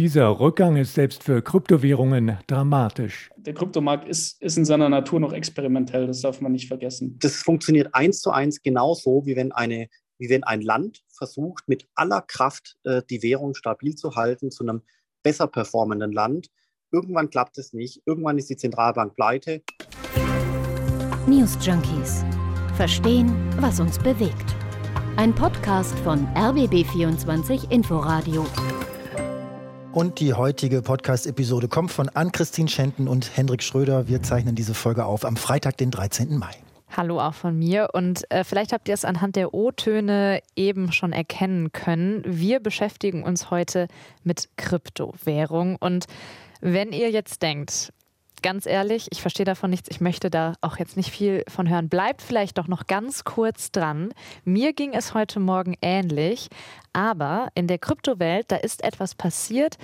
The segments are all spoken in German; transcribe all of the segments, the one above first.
Dieser Rückgang ist selbst für Kryptowährungen dramatisch. Der Kryptomarkt ist, ist in seiner Natur noch experimentell, das darf man nicht vergessen. Das funktioniert eins zu eins genauso, wie wenn, eine, wie wenn ein Land versucht, mit aller Kraft äh, die Währung stabil zu halten zu einem besser performenden Land. Irgendwann klappt es nicht, irgendwann ist die Zentralbank pleite. News Junkies. Verstehen, was uns bewegt. Ein Podcast von RBB24 Inforadio. Und die heutige Podcast-Episode kommt von Ann-Christine Schenten und Hendrik Schröder. Wir zeichnen diese Folge auf am Freitag, den 13. Mai. Hallo auch von mir. Und äh, vielleicht habt ihr es anhand der O-Töne eben schon erkennen können. Wir beschäftigen uns heute mit Kryptowährung. Und wenn ihr jetzt denkt, ganz ehrlich, ich verstehe davon nichts. Ich möchte da auch jetzt nicht viel von hören. Bleibt vielleicht doch noch ganz kurz dran. Mir ging es heute Morgen ähnlich. Aber in der Kryptowelt, da ist etwas passiert,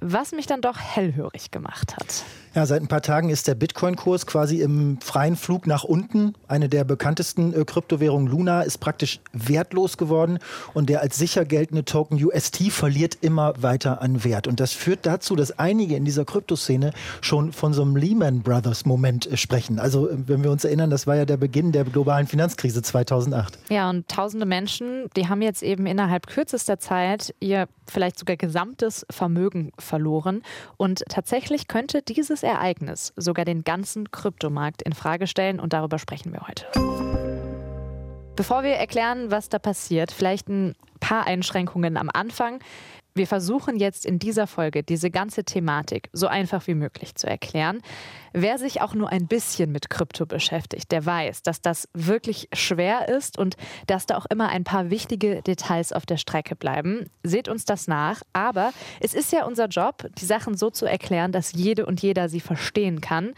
was mich dann doch hellhörig gemacht hat. Ja, seit ein paar Tagen ist der Bitcoin-Kurs quasi im freien Flug nach unten. Eine der bekanntesten äh, Kryptowährungen Luna ist praktisch wertlos geworden und der als sicher geltende Token UST verliert immer weiter an Wert. Und das führt dazu, dass einige in dieser Kryptoszene schon von so einem Lehman Brothers Moment äh, sprechen. Also, äh, wenn wir uns erinnern, das war ja der Beginn der globalen Finanzkrise 2008. Ja, und tausende Menschen, die haben jetzt eben innerhalb kürzester kürzester Zeit ihr vielleicht sogar gesamtes Vermögen verloren. Und tatsächlich könnte dieses Ereignis sogar den ganzen Kryptomarkt in Frage stellen. Und darüber sprechen wir heute. Bevor wir erklären, was da passiert, vielleicht ein paar Einschränkungen am Anfang. Wir versuchen jetzt in dieser Folge diese ganze Thematik so einfach wie möglich zu erklären. Wer sich auch nur ein bisschen mit Krypto beschäftigt, der weiß, dass das wirklich schwer ist und dass da auch immer ein paar wichtige Details auf der Strecke bleiben. Seht uns das nach. Aber es ist ja unser Job, die Sachen so zu erklären, dass jede und jeder sie verstehen kann.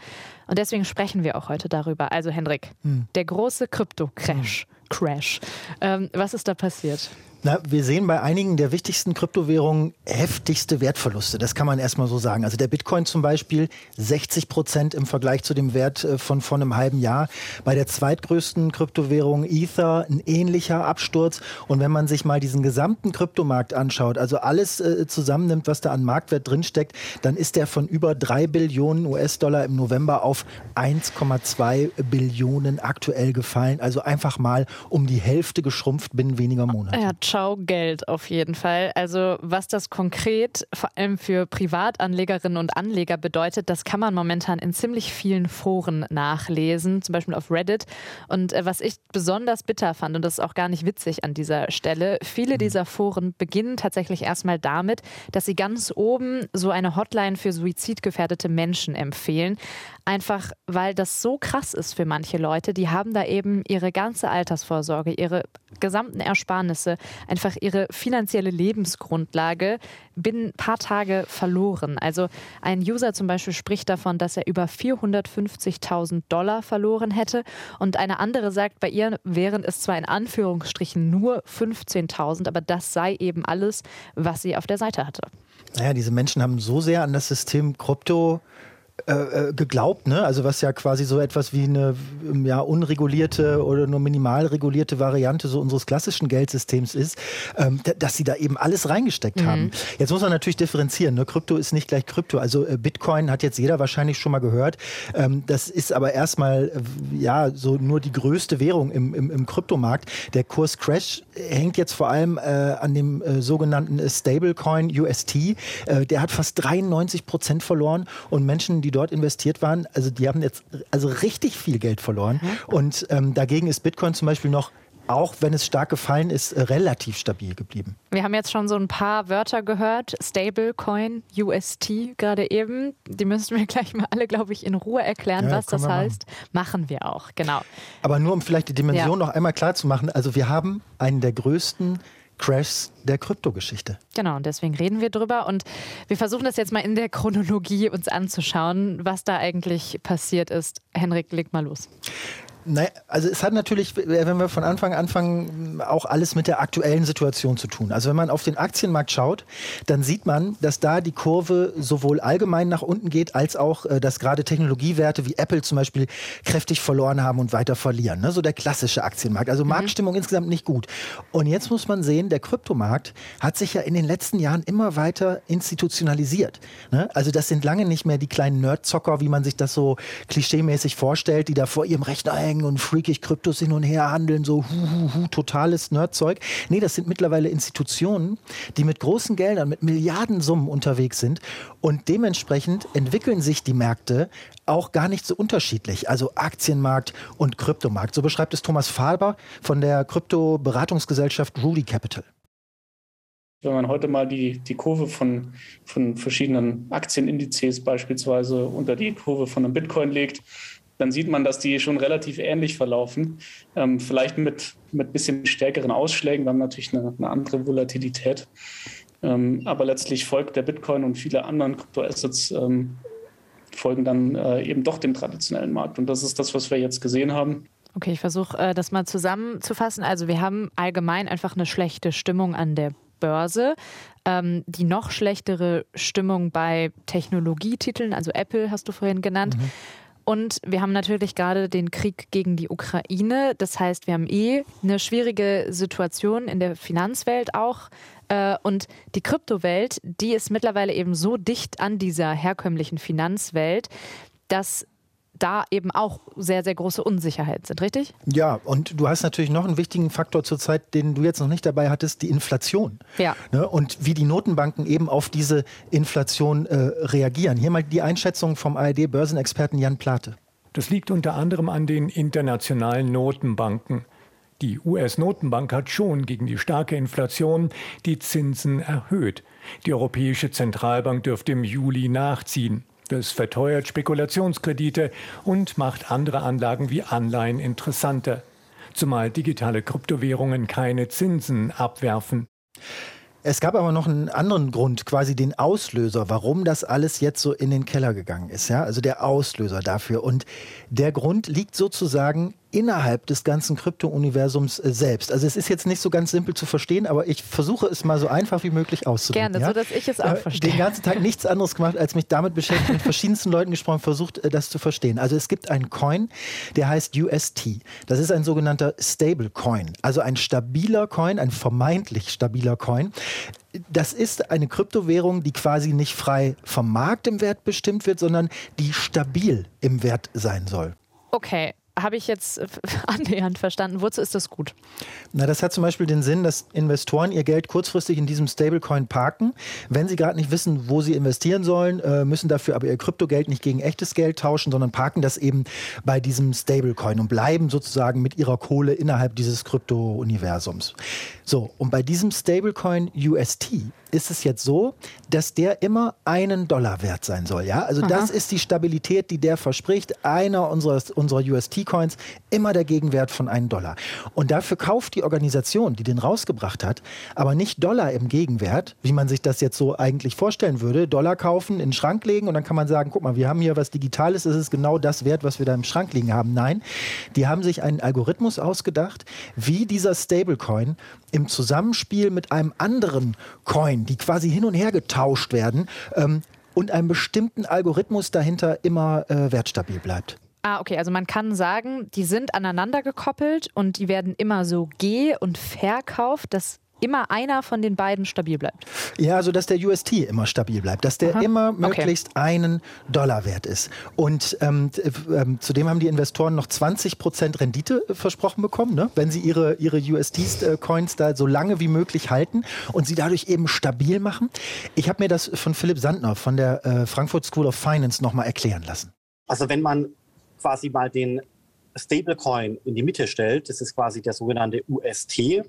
Und deswegen sprechen wir auch heute darüber. Also Hendrik, hm. der große Krypto-Crash. Hm. Crash. Ähm, was ist da passiert? Na, wir sehen bei einigen der wichtigsten Kryptowährungen heftigste Wertverluste. Das kann man erstmal so sagen. Also der Bitcoin zum Beispiel 60 Prozent im Vergleich zu dem Wert äh, von vor einem halben Jahr. Bei der zweitgrößten Kryptowährung Ether ein ähnlicher Absturz. Und wenn man sich mal diesen gesamten Kryptomarkt anschaut, also alles äh, zusammennimmt, was da an Marktwert drinsteckt, dann ist der von über drei Billionen US-Dollar im November auf 1,2 Billionen aktuell gefallen. Also einfach mal um die Hälfte geschrumpft binnen weniger Monate. Ja, Ciao Geld auf jeden Fall. Also was das konkret vor allem für Privatanlegerinnen und Anleger bedeutet, das kann man momentan in ziemlich vielen Foren nachlesen, zum Beispiel auf Reddit. Und äh, was ich besonders bitter fand, und das ist auch gar nicht witzig an dieser Stelle, viele mhm. dieser Foren beginnen tatsächlich erstmal damit, dass sie ganz oben so eine Hotline für suizidgefährdete Menschen empfehlen. Einfach weil das so krass ist für manche Leute. Die haben da eben ihre ganze Altersvorsorge, ihre gesamten Ersparnisse, einfach ihre finanzielle Lebensgrundlage binnen ein paar Tage verloren. Also ein User zum Beispiel spricht davon, dass er über 450.000 Dollar verloren hätte und eine andere sagt, bei ihr wären es zwar in Anführungsstrichen nur 15.000, aber das sei eben alles, was sie auf der Seite hatte. Naja, diese Menschen haben so sehr an das System Krypto äh, äh, geglaubt, ne? Also was ja quasi so etwas wie eine ja, unregulierte oder nur minimal regulierte Variante so unseres klassischen Geldsystems ist, ähm, dass sie da eben alles reingesteckt mhm. haben. Jetzt muss man natürlich differenzieren. Ne? Krypto ist nicht gleich Krypto. Also äh, Bitcoin hat jetzt jeder wahrscheinlich schon mal gehört. Ähm, das ist aber erstmal äh, ja so nur die größte Währung im, im, im Kryptomarkt. Der Kurscrash hängt jetzt vor allem äh, an dem sogenannten Stablecoin UST. der hat fast 93 Prozent verloren und Menschen, die die dort investiert waren, also die haben jetzt also richtig viel Geld verloren. Mhm. Und ähm, dagegen ist Bitcoin zum Beispiel noch auch wenn es stark gefallen ist, relativ stabil geblieben. Wir haben jetzt schon so ein paar Wörter gehört. Stablecoin, UST gerade eben. Die müssen wir gleich mal alle, glaube ich, in Ruhe erklären, ja, was das heißt. Machen. machen. wir auch, genau. Aber nur um vielleicht die Dimension ja. noch einmal klar zu machen. Also wir haben einen der größten Crashs der Kryptogeschichte. Genau, und deswegen reden wir drüber. Und wir versuchen das jetzt mal in der Chronologie uns anzuschauen, was da eigentlich passiert ist. Henrik, leg mal los. Naja, also es hat natürlich, wenn wir von Anfang an anfangen, auch alles mit der aktuellen Situation zu tun. Also wenn man auf den Aktienmarkt schaut, dann sieht man, dass da die Kurve sowohl allgemein nach unten geht, als auch, äh, dass gerade Technologiewerte wie Apple zum Beispiel kräftig verloren haben und weiter verlieren. Ne? So der klassische Aktienmarkt. Also mhm. Marktstimmung insgesamt nicht gut. Und jetzt muss man sehen, der Kryptomarkt hat sich ja in den letzten Jahren immer weiter institutionalisiert. Ne? Also das sind lange nicht mehr die kleinen Nerdzocker, wie man sich das so klischeemäßig vorstellt, die da vor ihrem Rechner hängen und freakig Kryptos hin und her handeln, so hu, hu, hu, totales Nerdzeug. Nee, das sind mittlerweile Institutionen, die mit großen Geldern, mit Milliardensummen unterwegs sind und dementsprechend entwickeln sich die Märkte auch gar nicht so unterschiedlich. Also Aktienmarkt und Kryptomarkt. So beschreibt es Thomas Faber von der Krypto-Beratungsgesellschaft Rudy Capital. Wenn man heute mal die, die Kurve von, von verschiedenen Aktienindizes beispielsweise unter die Kurve von einem Bitcoin legt, dann sieht man, dass die schon relativ ähnlich verlaufen. Ähm, vielleicht mit ein bisschen stärkeren Ausschlägen. Wir haben natürlich eine, eine andere Volatilität. Ähm, aber letztlich folgt der Bitcoin und viele anderen Kryptoassets ähm, folgen dann äh, eben doch dem traditionellen Markt. Und das ist das, was wir jetzt gesehen haben. Okay, ich versuche äh, das mal zusammenzufassen. Also wir haben allgemein einfach eine schlechte Stimmung an der Börse. Ähm, die noch schlechtere Stimmung bei Technologietiteln, also Apple hast du vorhin genannt. Mhm. Und wir haben natürlich gerade den Krieg gegen die Ukraine. Das heißt, wir haben eh eine schwierige Situation in der Finanzwelt auch. Äh, und die Kryptowelt, die ist mittlerweile eben so dicht an dieser herkömmlichen Finanzwelt, dass da eben auch sehr, sehr große Unsicherheiten sind, richtig? Ja, und du hast natürlich noch einen wichtigen Faktor zurzeit, den du jetzt noch nicht dabei hattest, die Inflation. Ja. Ne? Und wie die Notenbanken eben auf diese Inflation äh, reagieren. Hier mal die Einschätzung vom ARD-Börsenexperten Jan Plate. Das liegt unter anderem an den internationalen Notenbanken. Die US-Notenbank hat schon gegen die starke Inflation die Zinsen erhöht. Die Europäische Zentralbank dürfte im Juli nachziehen. Das verteuert Spekulationskredite und macht andere Anlagen wie Anleihen interessanter, zumal digitale Kryptowährungen keine Zinsen abwerfen. Es gab aber noch einen anderen Grund, quasi den Auslöser, warum das alles jetzt so in den Keller gegangen ist. Ja? Also der Auslöser dafür. Und der Grund liegt sozusagen innerhalb des ganzen Krypto-Universums äh, selbst. Also es ist jetzt nicht so ganz simpel zu verstehen, aber ich versuche es mal so einfach wie möglich auszudrücken. Gerne, ja? so dass ich es auch äh, verstehe. Den ganzen Tag nichts anderes gemacht, als mich damit beschäftigt, mit verschiedensten Leuten gesprochen, versucht, äh, das zu verstehen. Also es gibt einen Coin, der heißt UST. Das ist ein sogenannter Stable Coin, also ein stabiler Coin, ein vermeintlich stabiler Coin. Das ist eine Kryptowährung, die quasi nicht frei vom Markt im Wert bestimmt wird, sondern die stabil im Wert sein soll. Okay, habe ich jetzt annähernd verstanden. Wozu ist das gut? Na, das hat zum Beispiel den Sinn, dass Investoren ihr Geld kurzfristig in diesem Stablecoin parken. Wenn sie gerade nicht wissen, wo sie investieren sollen, äh, müssen dafür aber ihr Kryptogeld nicht gegen echtes Geld tauschen, sondern parken das eben bei diesem Stablecoin und bleiben sozusagen mit ihrer Kohle innerhalb dieses Krypto-Universums. So, und bei diesem Stablecoin UST ist es jetzt so, dass der immer einen Dollar wert sein soll. Ja? Also Aha. das ist die Stabilität, die der verspricht. Einer unserer, unserer UST-Coins immer der Gegenwert von einem Dollar. Und dafür kauft die Organisation, die den rausgebracht hat, aber nicht Dollar im Gegenwert, wie man sich das jetzt so eigentlich vorstellen würde. Dollar kaufen, in den Schrank legen und dann kann man sagen, guck mal, wir haben hier was Digitales, es ist genau das wert, was wir da im Schrank liegen haben. Nein, die haben sich einen Algorithmus ausgedacht, wie dieser Stablecoin im Zusammenspiel mit einem anderen Coin die quasi hin und her getauscht werden ähm, und einem bestimmten Algorithmus dahinter immer äh, wertstabil bleibt. Ah, okay. Also man kann sagen, die sind aneinander gekoppelt und die werden immer so geh- und verkauft. Das immer einer von den beiden stabil bleibt. Ja, also dass der UST immer stabil bleibt, dass der Aha. immer möglichst okay. einen Dollar wert ist. Und ähm, äh, zudem haben die Investoren noch 20 Prozent Rendite äh, versprochen bekommen, ne? wenn sie ihre, ihre UST-Coins da so lange wie möglich halten und sie dadurch eben stabil machen. Ich habe mir das von Philipp Sandner von der äh, Frankfurt School of Finance nochmal erklären lassen. Also wenn man quasi mal den Stablecoin in die Mitte stellt, das ist quasi der sogenannte UST, äh,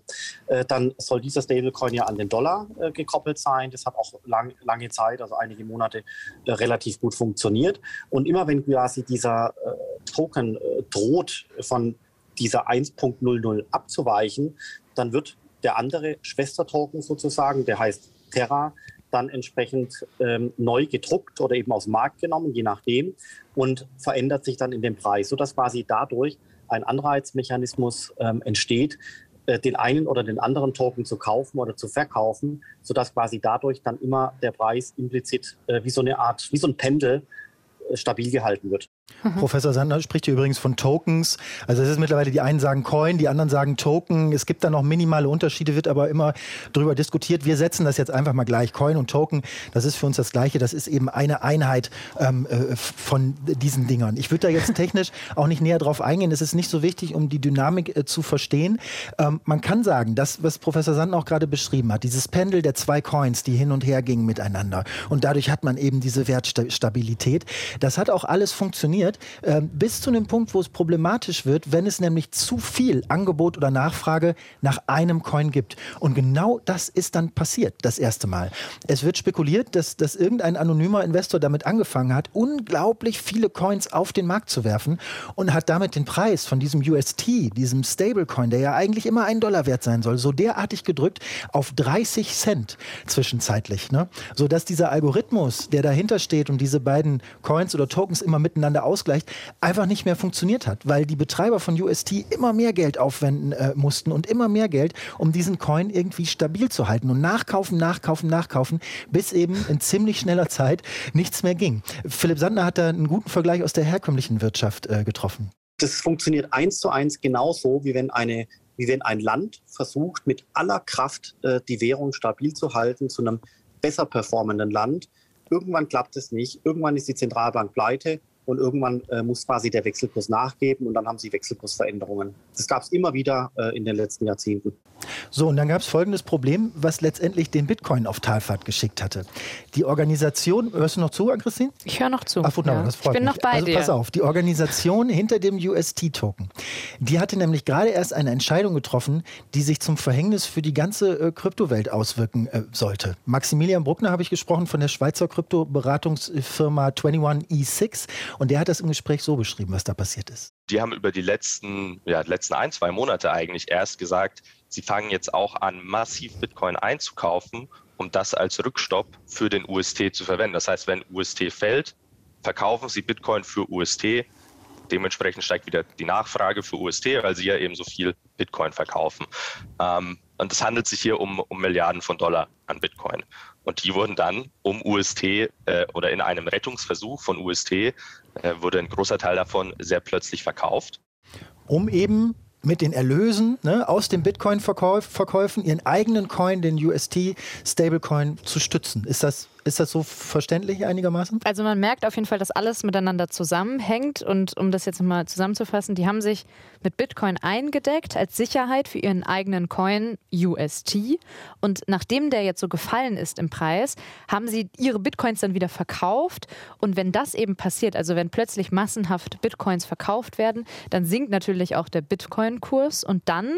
dann soll dieser Stablecoin ja an den Dollar äh, gekoppelt sein. Das hat auch lang, lange Zeit, also einige Monate, äh, relativ gut funktioniert. Und immer wenn quasi dieser äh, Token äh, droht, von dieser 1.00 abzuweichen, dann wird der andere Schwestertoken sozusagen, der heißt Terra, dann entsprechend ähm, neu gedruckt oder eben aus dem Markt genommen, je nachdem, und verändert sich dann in dem Preis, sodass quasi dadurch ein Anreizmechanismus ähm, entsteht, äh, den einen oder den anderen Token zu kaufen oder zu verkaufen, sodass quasi dadurch dann immer der Preis implizit äh, wie so eine Art, wie so ein Pendel äh, stabil gehalten wird. Mhm. Professor Sandner spricht hier übrigens von Tokens. Also es ist mittlerweile, die einen sagen Coin, die anderen sagen Token. Es gibt da noch minimale Unterschiede, wird aber immer darüber diskutiert. Wir setzen das jetzt einfach mal gleich. Coin und Token, das ist für uns das Gleiche. Das ist eben eine Einheit ähm, äh, von diesen Dingern. Ich würde da jetzt technisch auch nicht näher drauf eingehen. Es ist nicht so wichtig, um die Dynamik äh, zu verstehen. Ähm, man kann sagen, das, was Professor Sandner auch gerade beschrieben hat, dieses Pendel der zwei Coins, die hin und her gingen miteinander. Und dadurch hat man eben diese Wertstabilität. Das hat auch alles funktioniert funktioniert, äh, bis zu dem Punkt, wo es problematisch wird, wenn es nämlich zu viel Angebot oder Nachfrage nach einem Coin gibt. Und genau das ist dann passiert, das erste Mal. Es wird spekuliert, dass, dass irgendein anonymer Investor damit angefangen hat, unglaublich viele Coins auf den Markt zu werfen und hat damit den Preis von diesem UST, diesem Stablecoin, der ja eigentlich immer einen Dollar wert sein soll, so derartig gedrückt auf 30 Cent zwischenzeitlich. Ne? Sodass dieser Algorithmus, der dahinter steht und diese beiden Coins oder Tokens immer miteinander ausgleicht, einfach nicht mehr funktioniert hat, weil die Betreiber von UST immer mehr Geld aufwenden äh, mussten und immer mehr Geld, um diesen Coin irgendwie stabil zu halten und nachkaufen, nachkaufen, nachkaufen, bis eben in ziemlich schneller Zeit nichts mehr ging. Philipp Sandner hat da einen guten Vergleich aus der herkömmlichen Wirtschaft äh, getroffen. Das funktioniert eins zu eins genauso, wie wenn eine wie wenn ein Land versucht, mit aller Kraft äh, die Währung stabil zu halten zu einem besser performenden Land. Irgendwann klappt es nicht. Irgendwann ist die Zentralbank pleite und irgendwann äh, muss quasi der Wechselkurs nachgeben und dann haben sie Wechselkursveränderungen. Das gab es immer wieder äh, in den letzten Jahrzehnten. So, und dann gab es folgendes Problem, was letztendlich den Bitcoin auf Talfahrt geschickt hatte. Die Organisation, hörst du noch zu, Christine? Ich höre noch zu. Ach, wunderbar, ja. das freut ich bin mich. noch bei also, dir. Pass auf, die Organisation hinter dem UST-Token, die hatte nämlich gerade erst eine Entscheidung getroffen, die sich zum Verhängnis für die ganze äh, Kryptowelt auswirken äh, sollte. Maximilian Bruckner habe ich gesprochen von der Schweizer Kryptoberatungsfirma 21E6 und der hat das im Gespräch so beschrieben, was da passiert ist. Die haben über die letzten, ja, letzten ein, zwei Monate eigentlich erst gesagt, sie fangen jetzt auch an, massiv Bitcoin einzukaufen, um das als Rückstopp für den UST zu verwenden. Das heißt, wenn UST fällt, verkaufen sie Bitcoin für UST. Dementsprechend steigt wieder die Nachfrage für UST, weil sie ja eben so viel Bitcoin verkaufen. Ähm, und es handelt sich hier um, um Milliarden von Dollar an Bitcoin. Und die wurden dann um UST äh, oder in einem Rettungsversuch von UST äh, wurde ein großer Teil davon sehr plötzlich verkauft. Um eben mit den Erlösen ne, aus den Bitcoin-Verkäufen ihren eigenen Coin, den UST-Stablecoin, zu stützen. Ist das ist das so verständlich einigermaßen? Also man merkt auf jeden Fall, dass alles miteinander zusammenhängt. Und um das jetzt nochmal zusammenzufassen, die haben sich mit Bitcoin eingedeckt als Sicherheit für ihren eigenen Coin UST. Und nachdem der jetzt so gefallen ist im Preis, haben sie ihre Bitcoins dann wieder verkauft. Und wenn das eben passiert, also wenn plötzlich massenhaft Bitcoins verkauft werden, dann sinkt natürlich auch der Bitcoin-Kurs und dann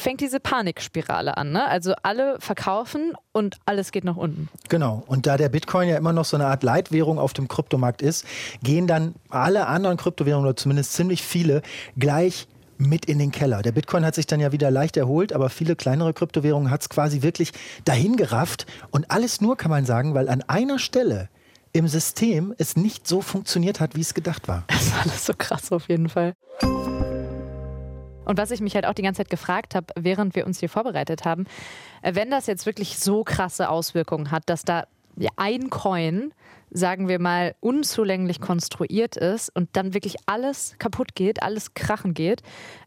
fängt diese Panikspirale an. Ne? Also alle verkaufen und alles geht nach unten. Genau. Und da der Bitcoin ja immer noch so eine Art Leitwährung auf dem Kryptomarkt ist, gehen dann alle anderen Kryptowährungen oder zumindest ziemlich viele gleich mit in den Keller. Der Bitcoin hat sich dann ja wieder leicht erholt, aber viele kleinere Kryptowährungen hat es quasi wirklich dahin gerafft. Und alles nur, kann man sagen, weil an einer Stelle im System es nicht so funktioniert hat, wie es gedacht war. Das ist alles so krass auf jeden Fall. Und was ich mich halt auch die ganze Zeit gefragt habe, während wir uns hier vorbereitet haben, äh, wenn das jetzt wirklich so krasse Auswirkungen hat, dass da ein Coin, sagen wir mal, unzulänglich konstruiert ist und dann wirklich alles kaputt geht, alles krachen geht,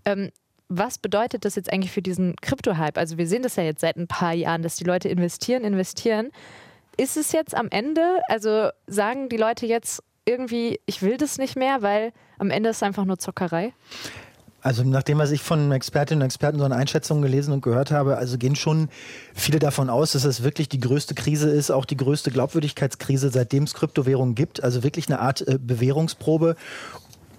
ähm, was bedeutet das jetzt eigentlich für diesen Krypto-Hype? Also wir sehen das ja jetzt seit ein paar Jahren, dass die Leute investieren, investieren. Ist es jetzt am Ende, also sagen die Leute jetzt irgendwie, ich will das nicht mehr, weil am Ende ist es einfach nur Zockerei? Also nach dem, was ich von Expertinnen und Experten so eine Einschätzung gelesen und gehört habe, also gehen schon viele davon aus, dass es wirklich die größte Krise ist, auch die größte Glaubwürdigkeitskrise, seitdem es Kryptowährungen gibt. Also wirklich eine Art äh, Bewährungsprobe.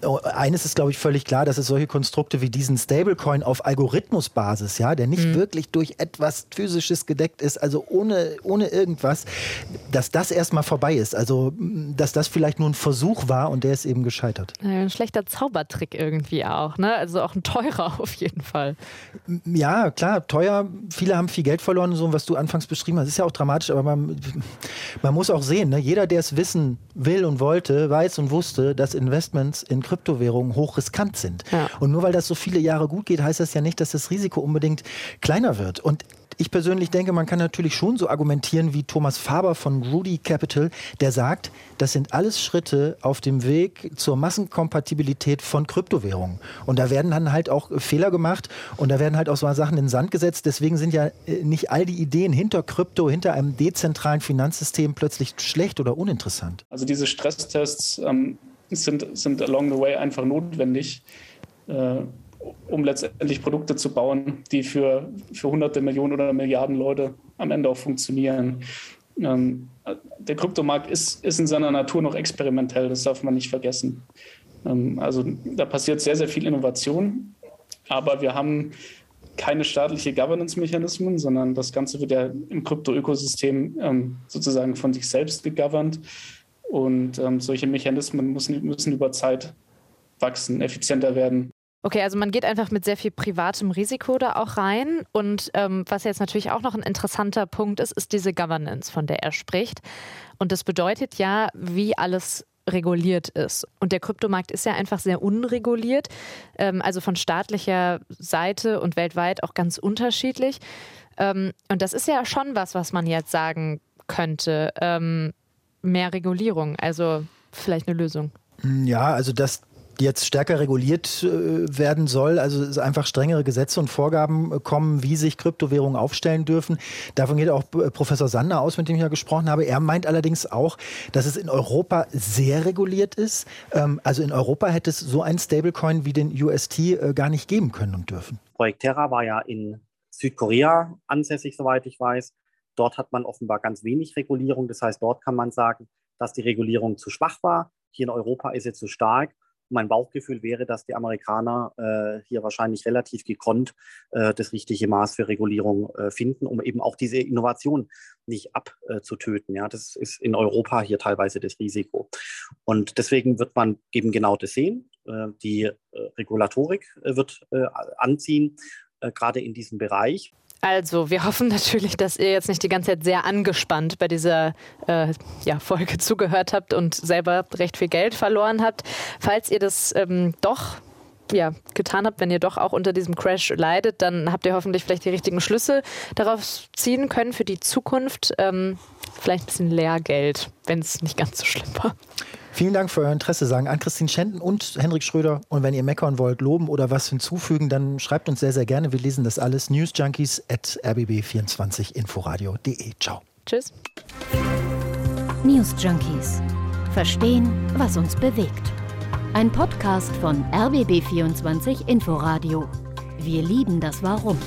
Oh, eines ist, glaube ich, völlig klar, dass es solche Konstrukte wie diesen Stablecoin auf Algorithmusbasis, ja, der nicht mhm. wirklich durch etwas Physisches gedeckt ist, also ohne, ohne irgendwas, dass das erstmal vorbei ist. Also, dass das vielleicht nur ein Versuch war und der ist eben gescheitert. Ein schlechter Zaubertrick irgendwie auch, ne? Also auch ein teurer auf jeden Fall. Ja, klar, teuer. Viele haben viel Geld verloren, so was du anfangs beschrieben hast. ist ja auch dramatisch, aber man, man muss auch sehen, ne? jeder, der es wissen will und wollte, weiß und wusste, dass Investments in Krypto Kryptowährungen hochriskant sind. Ja. Und nur weil das so viele Jahre gut geht, heißt das ja nicht, dass das Risiko unbedingt kleiner wird. Und ich persönlich denke, man kann natürlich schon so argumentieren wie Thomas Faber von Rudy Capital, der sagt, das sind alles Schritte auf dem Weg zur Massenkompatibilität von Kryptowährungen. Und da werden dann halt auch Fehler gemacht und da werden halt auch so Sachen in den Sand gesetzt. Deswegen sind ja äh, nicht all die Ideen hinter Krypto, hinter einem dezentralen Finanzsystem plötzlich schlecht oder uninteressant. Also diese Stresstests ähm, sind, sind along the way einfach notwendig. Äh, um letztendlich Produkte zu bauen, die für, für hunderte Millionen oder Milliarden Leute am Ende auch funktionieren. Ähm, der Kryptomarkt ist, ist in seiner Natur noch experimentell, das darf man nicht vergessen. Ähm, also da passiert sehr, sehr viel Innovation, aber wir haben keine staatliche Governance-Mechanismen, sondern das Ganze wird ja im Krypto-Ökosystem ähm, sozusagen von sich selbst gegovert. Und ähm, solche Mechanismen müssen, müssen über Zeit wachsen, effizienter werden. Okay, also man geht einfach mit sehr viel privatem Risiko da auch rein. Und ähm, was jetzt natürlich auch noch ein interessanter Punkt ist, ist diese Governance, von der er spricht. Und das bedeutet ja, wie alles reguliert ist. Und der Kryptomarkt ist ja einfach sehr unreguliert, ähm, also von staatlicher Seite und weltweit auch ganz unterschiedlich. Ähm, und das ist ja schon was, was man jetzt sagen könnte. Ähm, mehr Regulierung, also vielleicht eine Lösung. Ja, also das jetzt stärker reguliert äh, werden soll, also einfach strengere Gesetze und Vorgaben äh, kommen, wie sich Kryptowährungen aufstellen dürfen. Davon geht auch äh, Professor Sander aus, mit dem ich ja gesprochen habe. Er meint allerdings auch, dass es in Europa sehr reguliert ist. Ähm, also in Europa hätte es so einen Stablecoin wie den UST gar nicht geben können und dürfen. Projekt Terra war ja in Südkorea ansässig, soweit ich weiß. Dort hat man offenbar ganz wenig Regulierung. Das heißt, dort kann man sagen, dass die Regulierung zu schwach war. Hier in Europa ist sie zu stark mein Bauchgefühl wäre, dass die Amerikaner äh, hier wahrscheinlich relativ gekonnt äh, das richtige Maß für Regulierung äh, finden, um eben auch diese Innovation nicht abzutöten. ja, das ist in Europa hier teilweise das Risiko. Und deswegen wird man eben genau das sehen. Äh, die äh, Regulatorik äh, wird anziehen, gerade in diesem Bereich. Also, wir hoffen natürlich, dass ihr jetzt nicht die ganze Zeit sehr angespannt bei dieser äh, ja, Folge zugehört habt und selber recht viel Geld verloren habt. Falls ihr das ähm, doch ja, getan habt, wenn ihr doch auch unter diesem Crash leidet, dann habt ihr hoffentlich vielleicht die richtigen Schlüsse darauf ziehen können für die Zukunft. Ähm, vielleicht ein bisschen Lehrgeld, wenn es nicht ganz so schlimm war. Vielen Dank für euer Interesse, sagen Ann-Christine Schenten und Henrik Schröder. Und wenn ihr meckern wollt, loben oder was hinzufügen, dann schreibt uns sehr, sehr gerne. Wir lesen das alles. Newsjunkies at rbb24inforadio.de. Ciao. Tschüss. News Junkies. Verstehen, was uns bewegt. Ein Podcast von RBB24 Inforadio. Wir lieben das Warum.